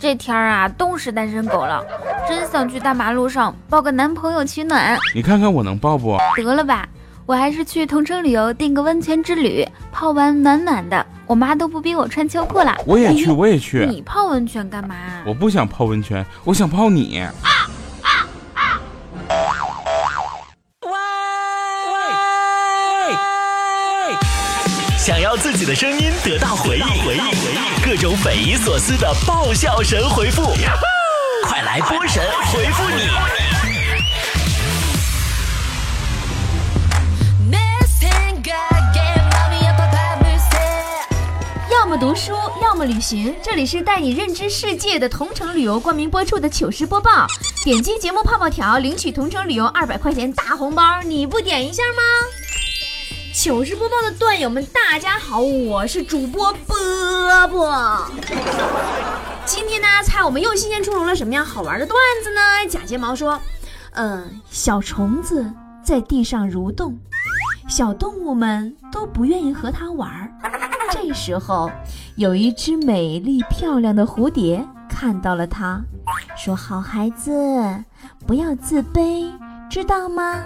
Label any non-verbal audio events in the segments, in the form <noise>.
这天儿啊，冻死单身狗了，真想去大马路上抱个男朋友取暖。你看看我能抱不？得了吧，我还是去同城旅游订个温泉之旅，泡完暖暖的，我妈都不逼我穿秋裤了。我也去，我也去。你泡温泉干嘛？我不想泡温泉，我想泡你。想己的声音得到回应，回应，回应，各种匪夷所思的爆笑神回复，快来波神回复你！要么读书，要么旅行，这里是带你认知世界的同城旅游冠名播出的糗事播报。点击节目泡泡条，领取同城旅游二百块钱大红包，你不点一下吗？糗事播报的段友们，大家好，我是主播波波。今天呢，猜我们又新鲜出炉了什么样好玩的段子呢？假睫毛说：“嗯，小虫子在地上蠕动，小动物们都不愿意和它玩。这时候，有一只美丽漂亮的蝴蝶看到了它，说：‘好孩子，不要自卑，知道吗？’”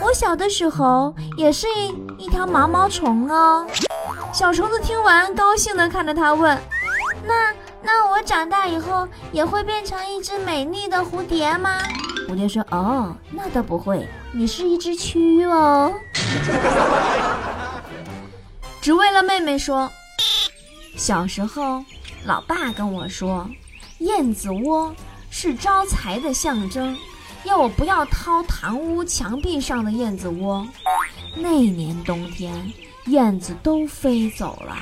我小的时候也是一一条毛毛虫哦。小虫子听完，高兴地看着他问：“那那我长大以后也会变成一只美丽的蝴蝶吗？”蝴蝶说：“哦，那倒不会，你是一只蛆哦。<laughs> ”只为了妹妹说：“小时候，老爸跟我说，燕子窝是招财的象征。”要我不要掏堂屋墙壁上的燕子窝。那年冬天，燕子都飞走了，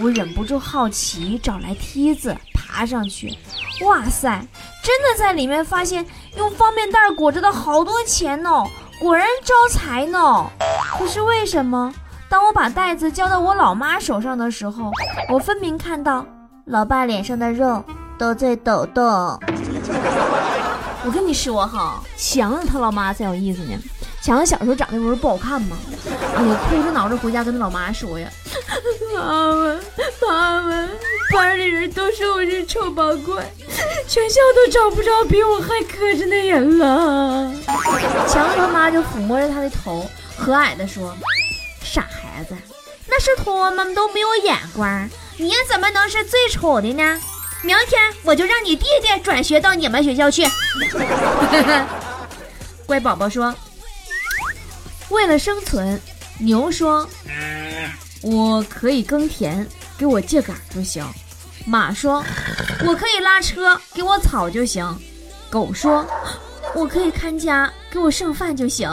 我忍不住好奇，找来梯子爬上去。哇塞，真的在里面发现用方便袋裹着的好多钱哦，果然招财呢。可是为什么，当我把袋子交到我老妈手上的时候，我分明看到老爸脸上的肉都在抖动。我跟你说哈，强子他老妈才有意思呢。强子小时候长得不是不好看吗？哎呀，哭着恼着回家跟他老妈说呀：“妈妈，妈妈，班里人都说我是丑八怪，全校都找不着比我还磕碜的人了。”强子他妈就抚摸着他的头，和蔼地说：“傻孩子，那是他们都没有眼光，你怎么能是最丑的呢？”明天我就让你弟弟转学到你们学校去。<laughs> 乖宝宝说：“为了生存，牛说，我可以耕田，给我秸秆就行；马说，我可以拉车，给我草就行；狗说，我可以看家，给我剩饭就行；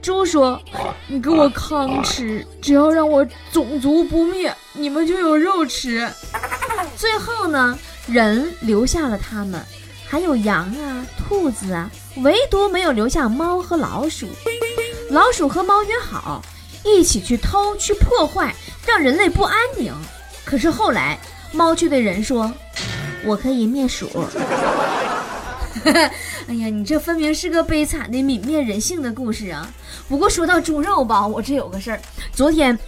猪说，你给我糠吃，只要让我种族不灭，你们就有肉吃。”最后呢，人留下了他们，还有羊啊、兔子啊，唯独没有留下猫和老鼠。老鼠和猫约好，一起去偷、去破坏，让人类不安宁。可是后来，猫却对人说：“我可以灭鼠。” <laughs> 哎呀，你这分明是个悲惨的泯灭人性的故事啊！不过说到猪肉吧，我这有个事儿，昨天。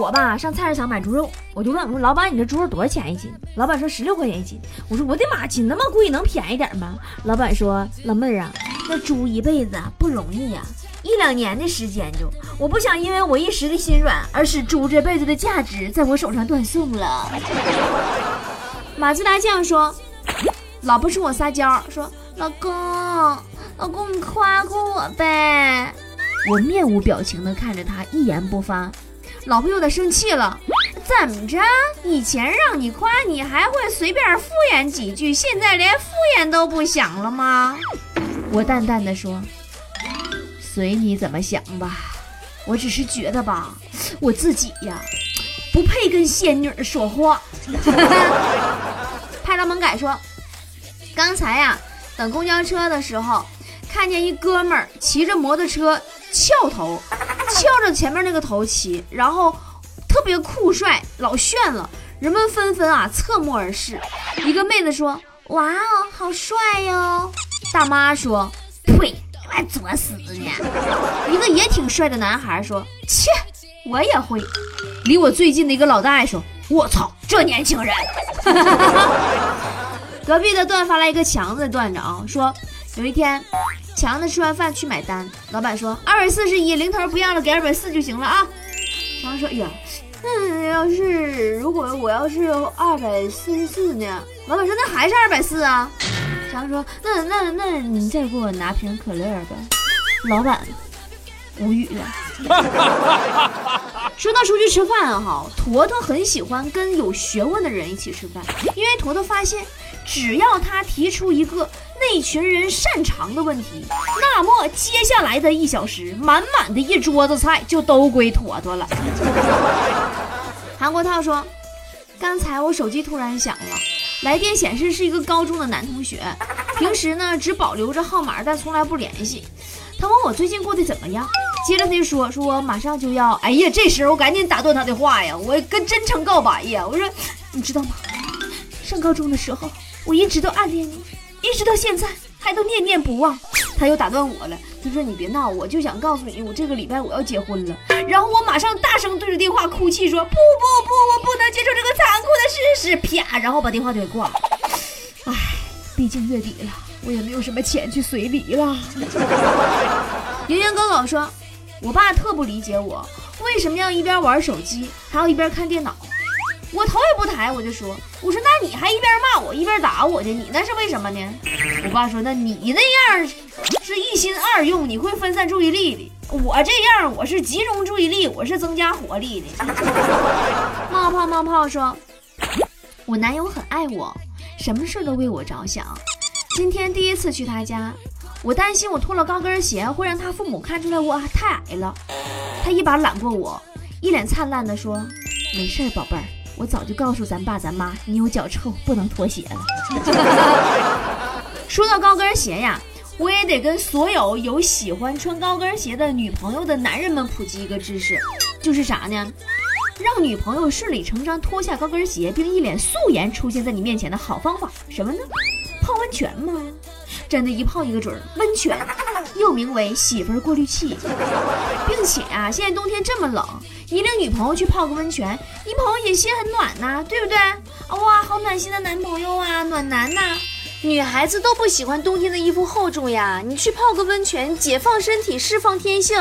我吧上菜市场买猪肉，我就问我说：“老板，你这猪肉多少钱一斤？”老板说：“十六块钱一斤。”我说：“我的妈，斤那么贵，能便宜点吗？”老板说：“老妹儿啊，那猪一辈子不容易呀，一两年的时间就，我不想因为我一时的心软，而使猪这辈子的价值在我手上断送了。”马自达酱说：“老婆冲我撒娇说，老公，老公你夸夸我呗。”我面无表情的看着他，一言不发。老婆有点生气了，怎么着？以前让你夸你还会随便敷衍几句，现在连敷衍都不想了吗？我淡淡的说：“随你怎么想吧，我只是觉得吧，我自己呀，不配跟仙女说话。”派拉蒙改说：“刚才呀，等公交车的时候，看见一哥们儿骑着摩托车翘头。”翘着前面那个头骑，然后特别酷帅，老炫了，人们纷纷啊侧目而视。一个妹子说：“哇哦，好帅哟！”大妈说：“呸，还作死呢！”一个也挺帅的男孩说：“切，我也会。”离我最近的一个老大爷说：“我操，这年轻人！” <laughs> 隔壁的段发来一个强子段子啊，说有一天强子吃完饭去买单，老板说二百四十一，零头不要了，给二百四就行了啊。强子说，哎呀，那要是如果我要是二百四十四呢？老板说那还是二百四啊。强子说，那那那你再给我拿瓶可乐吧。老板无语了。<laughs> 说到出去吃饭哈，坨坨很喜欢跟有学问的人一起吃饭，因为坨坨发现，只要他提出一个那群人擅长的问题，那么接下来的一小时，满满的一桌子菜就都归坨坨了。<laughs> 韩国涛说，刚才我手机突然响了，来电显示是一个高中的男同学，平时呢只保留着号码，但从来不联系。他问我最近过得怎么样。接着他就说：“说马上就要……哎呀，这时候我赶紧打断他的话呀！我跟真诚告白呀！我说，你知道吗？上高中的时候，我一直都暗恋你，一直到现在还都念念不忘。”他又打断我了，他说：“你别闹，我就想告诉你，我这个礼拜我要结婚了。”然后我马上大声对着电话哭泣说：“不不不，我不能接受这个残酷的事实！”啪，然后把电话就给挂了。唉，毕竟月底了，我也没有什么钱去随礼了。莹莹哥哥说。我爸特不理解我，为什么要一边玩手机还要一边看电脑？我头也不抬，我就说：“我说那你还一边骂我一边打我去，你那是为什么呢？”我爸说：“那你那样是一心二用，你会分散注意力的。我这样我是集中注意力，我是增加活力的。”冒泡冒泡说：“我男友很爱我，什么事都为我着想。今天第一次去他家。”我担心我脱了高跟鞋会让他父母看出来我太矮了，他一把揽过我，一脸灿烂地说：“没事，宝贝儿，我早就告诉咱爸咱妈，你有脚臭不能脱鞋了。<laughs> ”说到高跟鞋呀，我也得跟所有有喜欢穿高跟鞋的女朋友的男人们普及一个知识，就是啥呢？让女朋友顺理成章脱下高跟鞋，并一脸素颜出现在你面前的好方法，什么呢？泡温泉吗？真的，一泡一个准儿。温泉又名为媳妇儿过滤器，并 <laughs> 而且啊，现在冬天这么冷，你领女朋友去泡个温泉，你朋友也心很暖呐，对不对？哇，好暖心的男朋友啊，暖男呐！女孩子都不喜欢冬天的衣服厚重呀，你去泡个温泉，解放身体，释放天性，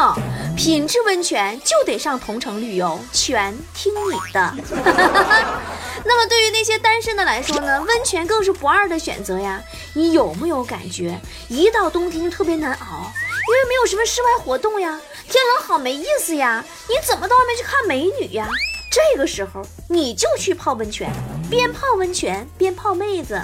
品质温泉就得上同城旅游，全听你的。<laughs> 那么对于那些单身的来说呢，温泉更是不二的选择呀。你有没有感觉，一到冬天就特别难熬，因为没有什么室外活动呀，天冷好没意思呀，你怎么到外面去看美女呀？这个时候你就去泡温泉，边泡温泉边泡妹子，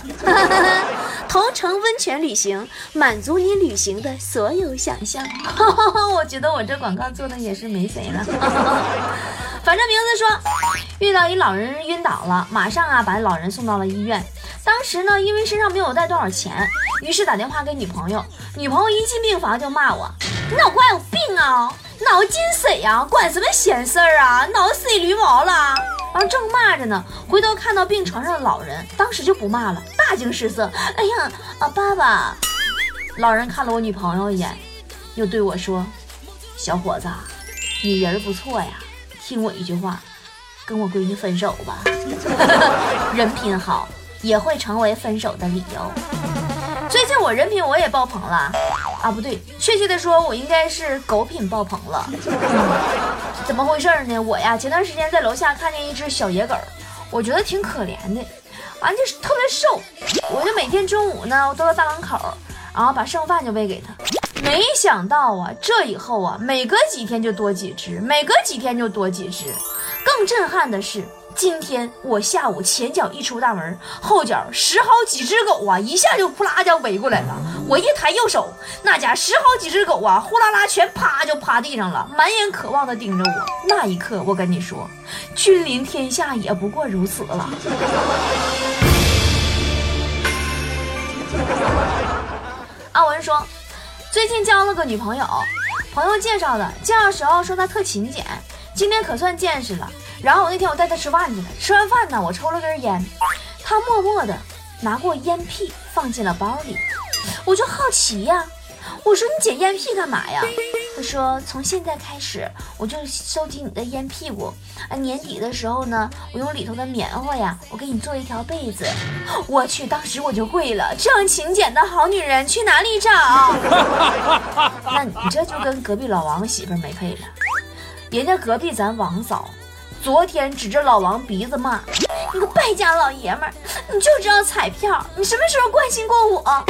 <laughs> 同城温泉旅行，满足你旅行的所有想象。<laughs> 我觉得我这广告做的也是没谁了。<laughs> 反正名字说，遇到一老人晕倒了，马上啊把老人送到了医院。当时呢，因为身上没有带多少钱，于是打电话给女朋友。女朋友一进病房就骂我：“你脑瓜有病啊，脑进水呀，管什么闲事儿啊，脑死驴毛了。”然后正骂着呢，回头看到病床上的老人，当时就不骂了，大惊失色：“哎呀，啊爸爸！”老人看了我女朋友一眼，又对我说：“小伙子，你人不错呀。”听我一句话，跟我闺女分手吧。<laughs> 人品好也会成为分手的理由。最近我人品我也爆棚了啊，不对，确切的说，我应该是狗品爆棚了。怎么回事呢？我呀，前段时间在楼下看见一只小野狗，我觉得挺可怜的，完就是特别瘦，我就每天中午呢，我都到大门口，然后把剩饭就喂给它。没想到啊，这以后啊，每隔几天就多几只，每隔几天就多几只。更震撼的是，今天我下午前脚一出大门，后脚十好几只狗啊，一下就扑啦就围过来了。我一抬右手，那家十好几只狗啊，呼啦啦全趴就趴地上了，满眼渴望的盯着我。那一刻，我跟你说，君临天下也不过如此了。<laughs> 阿文说。最近交了个女朋友，朋友介绍的。介绍时候说她特勤俭，今天可算见识了。然后我那天我带他吃饭去了，吃完饭呢，我抽了根烟，他默默的拿过烟屁放进了包里。我就好奇呀，我说你捡烟屁干嘛呀？他说从现在开始我就收集你的烟屁股，啊，年底的时候呢，我用里头的棉花呀，我给你做一条被子。我去，当时我就跪了，这样勤俭的好女人去哪里找？<laughs> 那你这就跟隔壁老王媳妇没配了，人家隔壁咱王嫂。昨天指着老王鼻子骂：“你个败家老爷们儿，你就知道彩票，你什么时候关心过我？”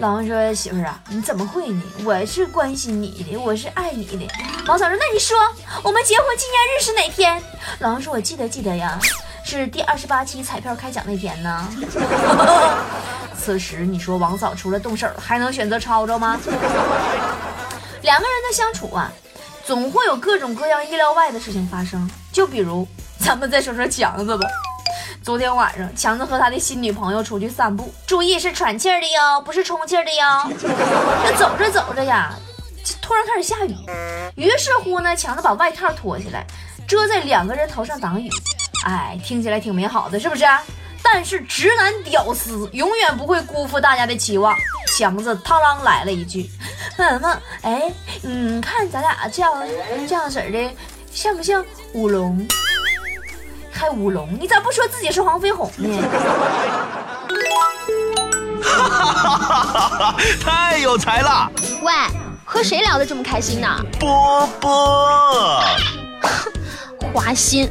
老王说：“媳妇儿啊，你怎么会呢？我是关心你的，我是爱你的。”王嫂说：“那你说我们结婚纪念日是哪天？”老王说：“我记得记得呀，是第二十八期彩票开奖那天呢。<laughs> ”此时你说王嫂除了动手还能选择吵吵吗？两个人的相处啊。总会有各种各样意料外的事情发生，就比如 <laughs> 咱们再说说强子吧。昨天晚上，强子和他的新女朋友出去散步，注意是喘气儿的哟，不是充气儿的哟。这走着走着呀，突然开始下雨，于是乎呢，强子把外套脱下来，遮在两个人头上挡雨。哎，听起来挺美好的，是不是？但是直男屌丝永远不会辜负大家的期望。强子嘡啷来了一句。妈妈，哎，你看咱俩这样这样式的，像不像舞龙？<laughs> 还舞龙？你咋不说自己是黄飞鸿呢？哈哈哈哈哈！太有才了！喂，和谁聊得这么开心呢？波波，<laughs> 花心。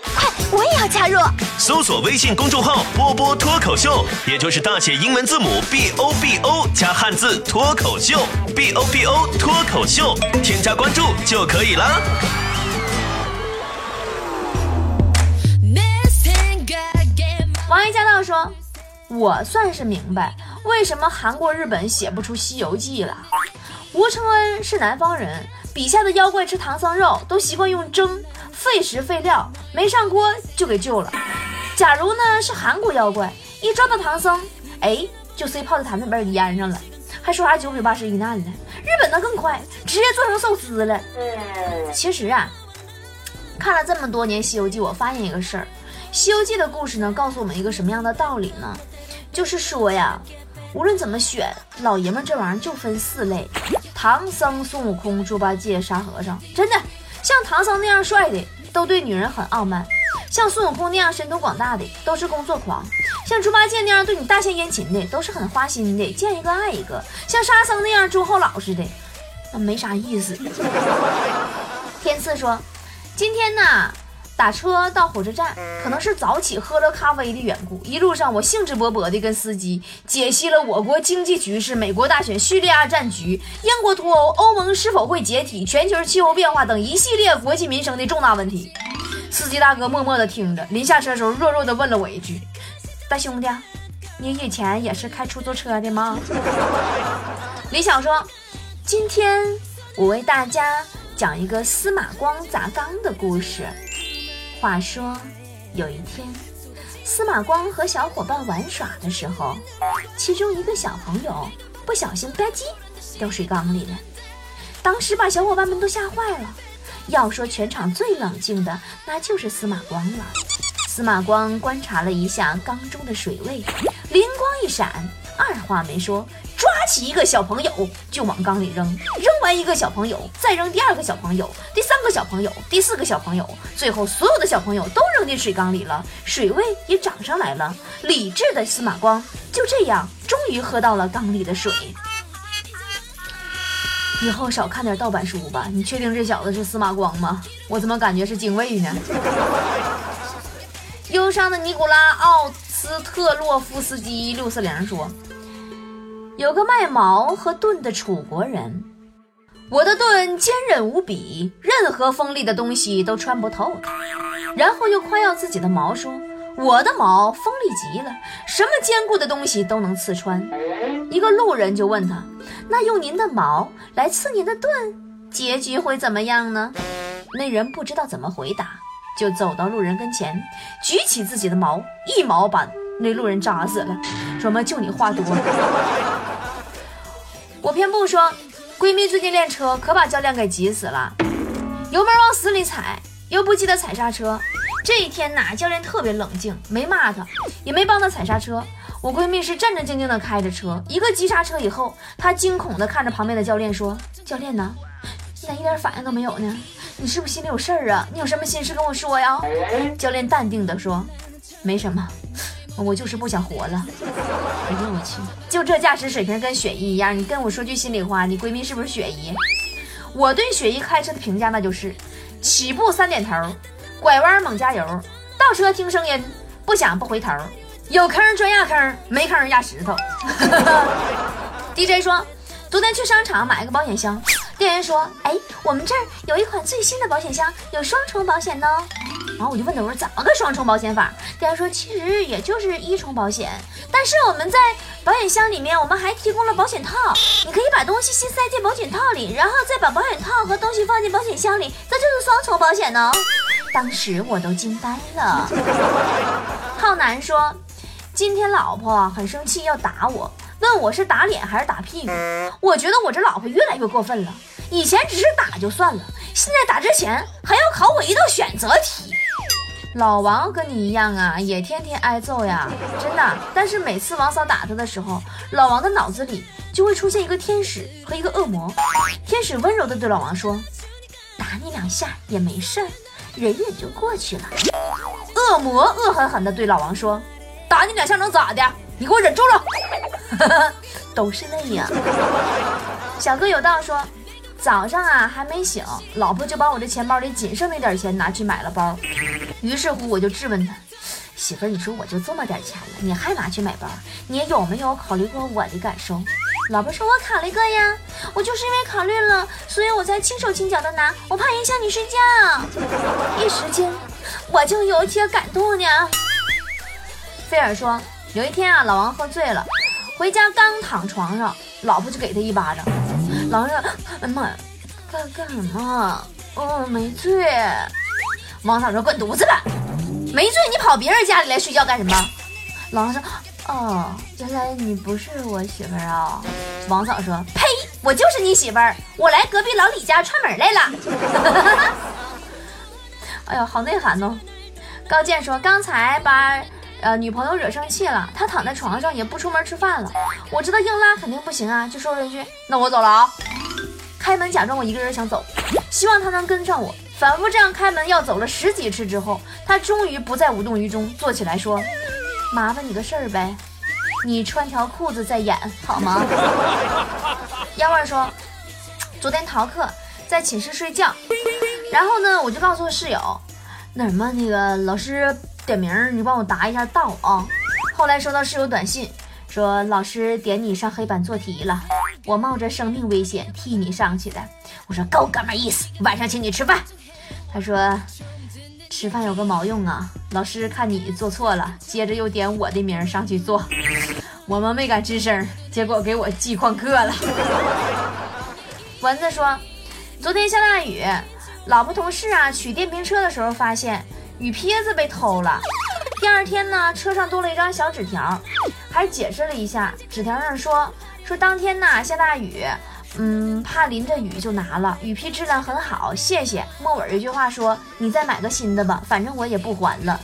快，我也要加入。搜索微信公众号“波波脱口秀”，也就是大写英文字母 B O B O 加汉字“脱口秀 ”，B O B O 脱口秀，添加关注就可以了。王一驾到说：“我算是明白，为什么韩国、日本写不出《西游记》了。吴承恩是南方人。”笔下的妖怪吃唐僧肉都习惯用蒸，费时费料，没上锅就给救了。假如呢是韩国妖怪，一抓到唐僧，哎，就塞泡菜坛子里边给腌上了，还说啥九九八十一难呢。日本的更快，直接做成寿司了。其实啊，看了这么多年《西游记》，我发现一个事儿，《西游记》的故事呢，告诉我们一个什么样的道理呢？就是说呀，无论怎么选，老爷们这玩意儿就分四类。唐僧、孙悟空、猪八戒、沙和尚，真的像唐僧那样帅的，都对女人很傲慢；像孙悟空那样神通广大的，都是工作狂；像猪八戒那样对你大献殷勤的，都是很花心的，见一个爱一个；像沙僧那样忠厚老实的，那没啥意思。天赐说：“今天呢？”打车到火车站，可能是早起喝了咖啡的缘故，一路上我兴致勃勃地跟司机解析了我国经济局势、美国大选、叙利亚战局、英国脱欧、欧盟是否会解体、全球气候变化等一系列国计民生的重大问题。司机大哥默默地听着，临下车时候弱弱地问了我一句：“大兄弟，你以前也是开出租车的吗？” <laughs> 李想说：“今天我为大家讲一个司马光砸缸的故事。”话说，有一天，司马光和小伙伴玩耍的时候，其中一个小朋友不小心吧唧掉水缸里了。当时把小伙伴们都吓坏了。要说全场最冷静的，那就是司马光了。司马光观察了一下缸中的水位，灵光一闪，二话没说。抓起一个小朋友就往缸里扔，扔完一个小朋友，再扔第二个小朋友，第三个小朋友，第四个小朋友，最后所有的小朋友都扔进水缸里了，水位也涨上来了。理智的司马光就这样终于喝到了缸里的水。以后少看点盗版书吧。你确定这小子是司马光吗？我怎么感觉是精卫呢？<laughs> 忧伤的尼古拉奥斯特洛夫斯基六四零说。有个卖矛和盾的楚国人，我的盾坚韧无比，任何锋利的东西都穿不透它。然后又夸耀自己的矛，说我的矛锋利极了，什么坚固的东西都能刺穿。一个路人就问他：“那用您的矛来刺您的盾，结局会怎么样呢？”那人不知道怎么回答，就走到路人跟前，举起自己的矛，一矛把那路人扎死了。说么就你话多。我偏不说，闺蜜最近练车可把教练给急死了，油门往死里踩，又不记得踩刹车。这一天呐，教练特别冷静，没骂她，也没帮她踩刹车。我闺蜜是战战兢兢的开着车，一个急刹车以后，她惊恐的看着旁边的教练说：“教练呢？你咋一点反应都没有呢？你是不是心里有事儿啊？你有什么心事跟我说呀？”教练淡定地说：“没什么，我就是不想活了。”哎呦我去，就这驾驶水平跟雪姨一样，你跟我说句心里话，你闺蜜是不是雪姨？我对雪姨开车的评价那就是：起步三点头，拐弯猛加油，倒车听声音，不响不回头，有坑专压坑，没坑压石头。<laughs> DJ 说，昨天去商场买个保险箱，店员说，哎，我们这儿有一款最新的保险箱，有双重保险呢。然后我就问他，我说怎么个双重保险法？店员说，其实也就是一重保险，但是我们在保险箱里面，我们还提供了保险套，你可以把东西先塞进保险套里，然后再把保险套和东西放进保险箱里，这就是双重保险呢。当时我都惊呆了。浩南说，今天老婆很生气要打我，问我是打脸还是打屁股。我觉得我这老婆越来越过分了，以前只是打就算了，现在打之前还要考我一道选择题。老王跟你一样啊，也天天挨揍呀，真的。但是每次王嫂打他的时候，老王的脑子里就会出现一个天使和一个恶魔。天使温柔的对老王说：“打你两下也没事儿，忍忍就过去了。”恶魔恶狠狠的对老王说：“打你两下能咋的？你给我忍住了。<laughs> ”都是泪呀。小哥有道说。早上啊还没醒，老婆就把我这钱包里仅剩那点钱拿去买了包。于是乎我就质问她：“媳妇儿，你说我就这么点钱了，你还拿去买包？你有没有考虑过我的感受？”老婆说：“我考虑过呀，我就是因为考虑了，所以我才轻手轻脚的拿，我怕影响你睡觉。”一时间我就有些感动呢。菲尔说：“有一天啊，老王喝醉了，回家刚躺床上，老婆就给他一巴掌。”老王说：“哎妈呀，干干什么？哦，没醉。”王嫂说：“滚犊子吧，没醉你跑别人家里来睡觉干什么？”狼说：“哦，原来你不是我媳妇儿啊。”王嫂说：“呸，我就是你媳妇儿，我来隔壁老李家串门来了。<laughs> ”哎呀，好内涵哦。高健说：“刚才把。”呃，女朋友惹生气了，他躺在床上也不出门吃饭了。我知道硬拉肯定不行啊，就说了一句：“那我走了啊。”开门假装我一个人想走，希望他能跟上我。反复这样开门要走了十几次之后，他终于不再无动于衷，坐起来说：“麻烦你个事儿呗，你穿条裤子再演好吗？” <laughs> 幺儿说：“昨天逃课在寝室睡觉，然后呢，我就告诉室友，那什么那个老师。”点名，你帮我答一下到啊！后来收到室友短信，说老师点你上黑板做题了，我冒着生命危险替你上去的。我说够哥们意思，晚上请你吃饭。他说吃饭有个毛用啊！老师看你做错了，接着又点我的名上去做。我们没敢吱声，结果给我记旷课了。蚊子说，昨天下大雨，老婆同事啊取电瓶车的时候发现。雨披子被偷了，第二天呢，车上多了一张小纸条，还解释了一下。纸条上说说当天呐下大雨，嗯，怕淋着雨就拿了。雨披质量很好，谢谢。末尾一句话说你再买个新的吧，反正我也不还了。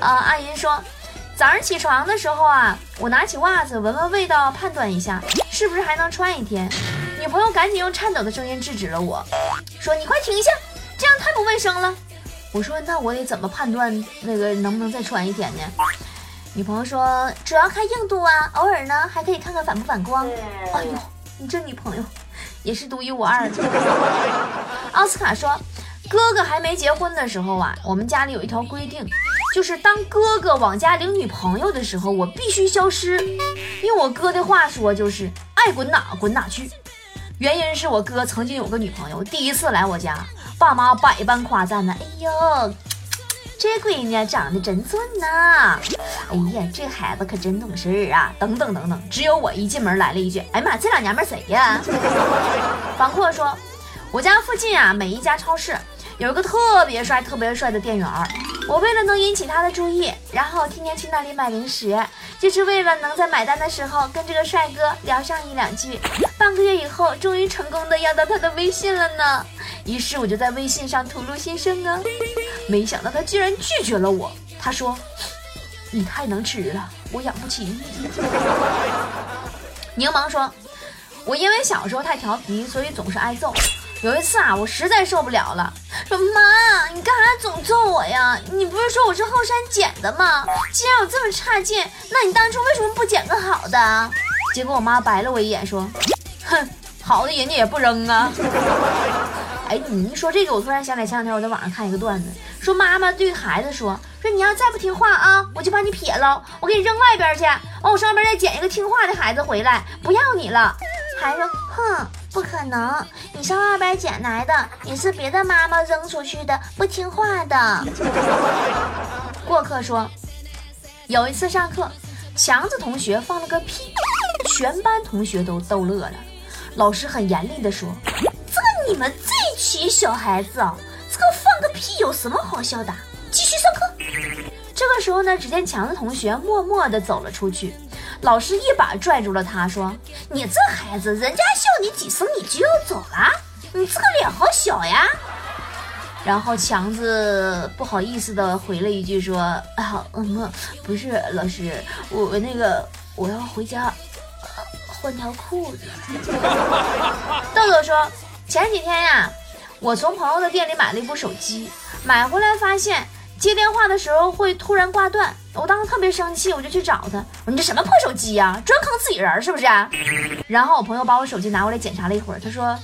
啊，<laughs> 阿银说早上起床的时候啊，我拿起袜子闻闻味道，判断一下是不是还能穿一天。女朋友赶紧用颤抖的声音制止了我，说你快停下，这样太不卫生了。我说那我得怎么判断那个能不能再穿一天呢？女朋友说主要看硬度啊，偶尔呢还可以看看反不反光。哎呦，你这女朋友也是独一无二的。奥斯卡说，哥哥还没结婚的时候啊，我们家里有一条规定，就是当哥哥往家领女朋友的时候，我必须消失。用我哥的话说就是爱滚哪滚哪去。原因是我哥曾经有个女朋友，第一次来我家。爸妈百般夸赞呢，哎呦，这闺女长得真俊呐！哎呀，这孩子可真懂事啊！等等等等，只有我一进门来了一句：“哎妈，这俩娘们谁呀？”房阔说：“我家附近啊，每一家超市有一个特别帅、特别帅的店员，我为了能引起他的注意，然后天天去那里买零食，就是为了能在买单的时候跟这个帅哥聊上一两句。<laughs> 半个月以后，终于成功的要到他的微信了呢。于是我就在微信上吐露心声啊，没想到他居然拒绝了我。他说：“你太能吃了，我养不起你。”柠檬说：“我因为小时候太调皮，所以总是挨揍。有一次啊，我实在受不了了，说妈，你干啥总揍我呀？你不是说我是后山捡的吗？既然我这么差劲，那你当初为什么不捡个好的？”结果我妈白了我一眼，说：“哼，好的人家也不扔啊。<laughs> ”哎，你一说这个，我突然想起来，前两天我在网上看一个段子，说妈妈对孩子说：“说你要再不听话啊，我就把你撇了，我给你扔外边去，完我上边再捡一个听话的孩子回来，不要你了。”孩子：“哼，不可能，你上二班捡来的，也是别的妈妈扔出去的，不听话的。<laughs> ”过客说：“有一次上课，强子同学放了个屁，全班同学都逗乐了，老师很严厉的说。”这你们这群小孩子啊，这个放个屁有什么好笑的？继续上课。这个时候呢，只见强子同学默默的走了出去，老师一把拽住了他，说：“你这孩子，人家笑你几声，你就要走了？你这个脸好小呀！”然后强子不好意思的回了一句说：“啊，嗯，不是老师，我那个我要回家换条裤子。<laughs> ”豆豆说。前几天呀，我从朋友的店里买了一部手机，买回来发现接电话的时候会突然挂断，我当时特别生气，我就去找他，我说你这什么破手机呀，专坑自己人是不是？然后我朋友把我手机拿过来检查了一会儿，他说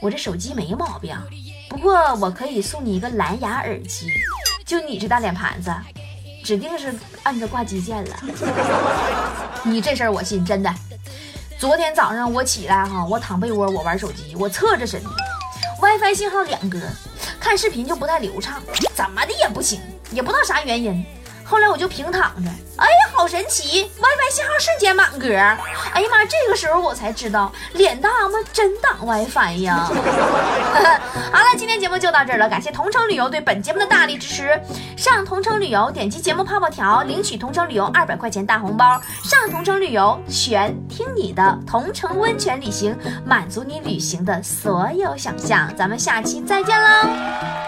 我这手机没毛病，不过我可以送你一个蓝牙耳机，就你这大脸盘子，指定是按着挂机键了。你这事儿我信，真的。昨天早上我起来哈，我躺被窝，我玩手机，我侧着身，WiFi 信号两格，看视频就不太流畅，怎么的也不行，也不知道啥原因。后来我就平躺着，哎呀，好神奇，WiFi 信号瞬间满格。哎呀妈，这个时候我才知道，脸大吗？真挡 WiFi 呀。<laughs> 好了，今天节目就到这儿了，感谢同城旅游对本节目的大力支持。上同城旅游，点击节目泡泡条，领取同城旅游二百块钱大红包。上同城旅游，全听你的，同城温泉旅行，满足你旅行的所有想象。咱们下期再见喽。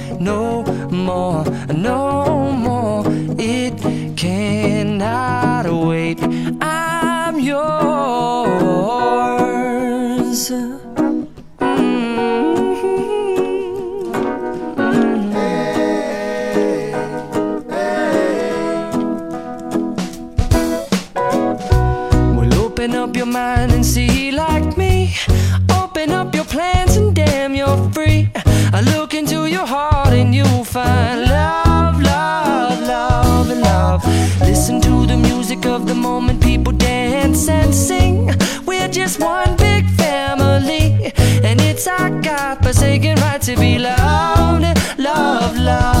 no more, no more. It cannot forsaken right to be loved, love, love,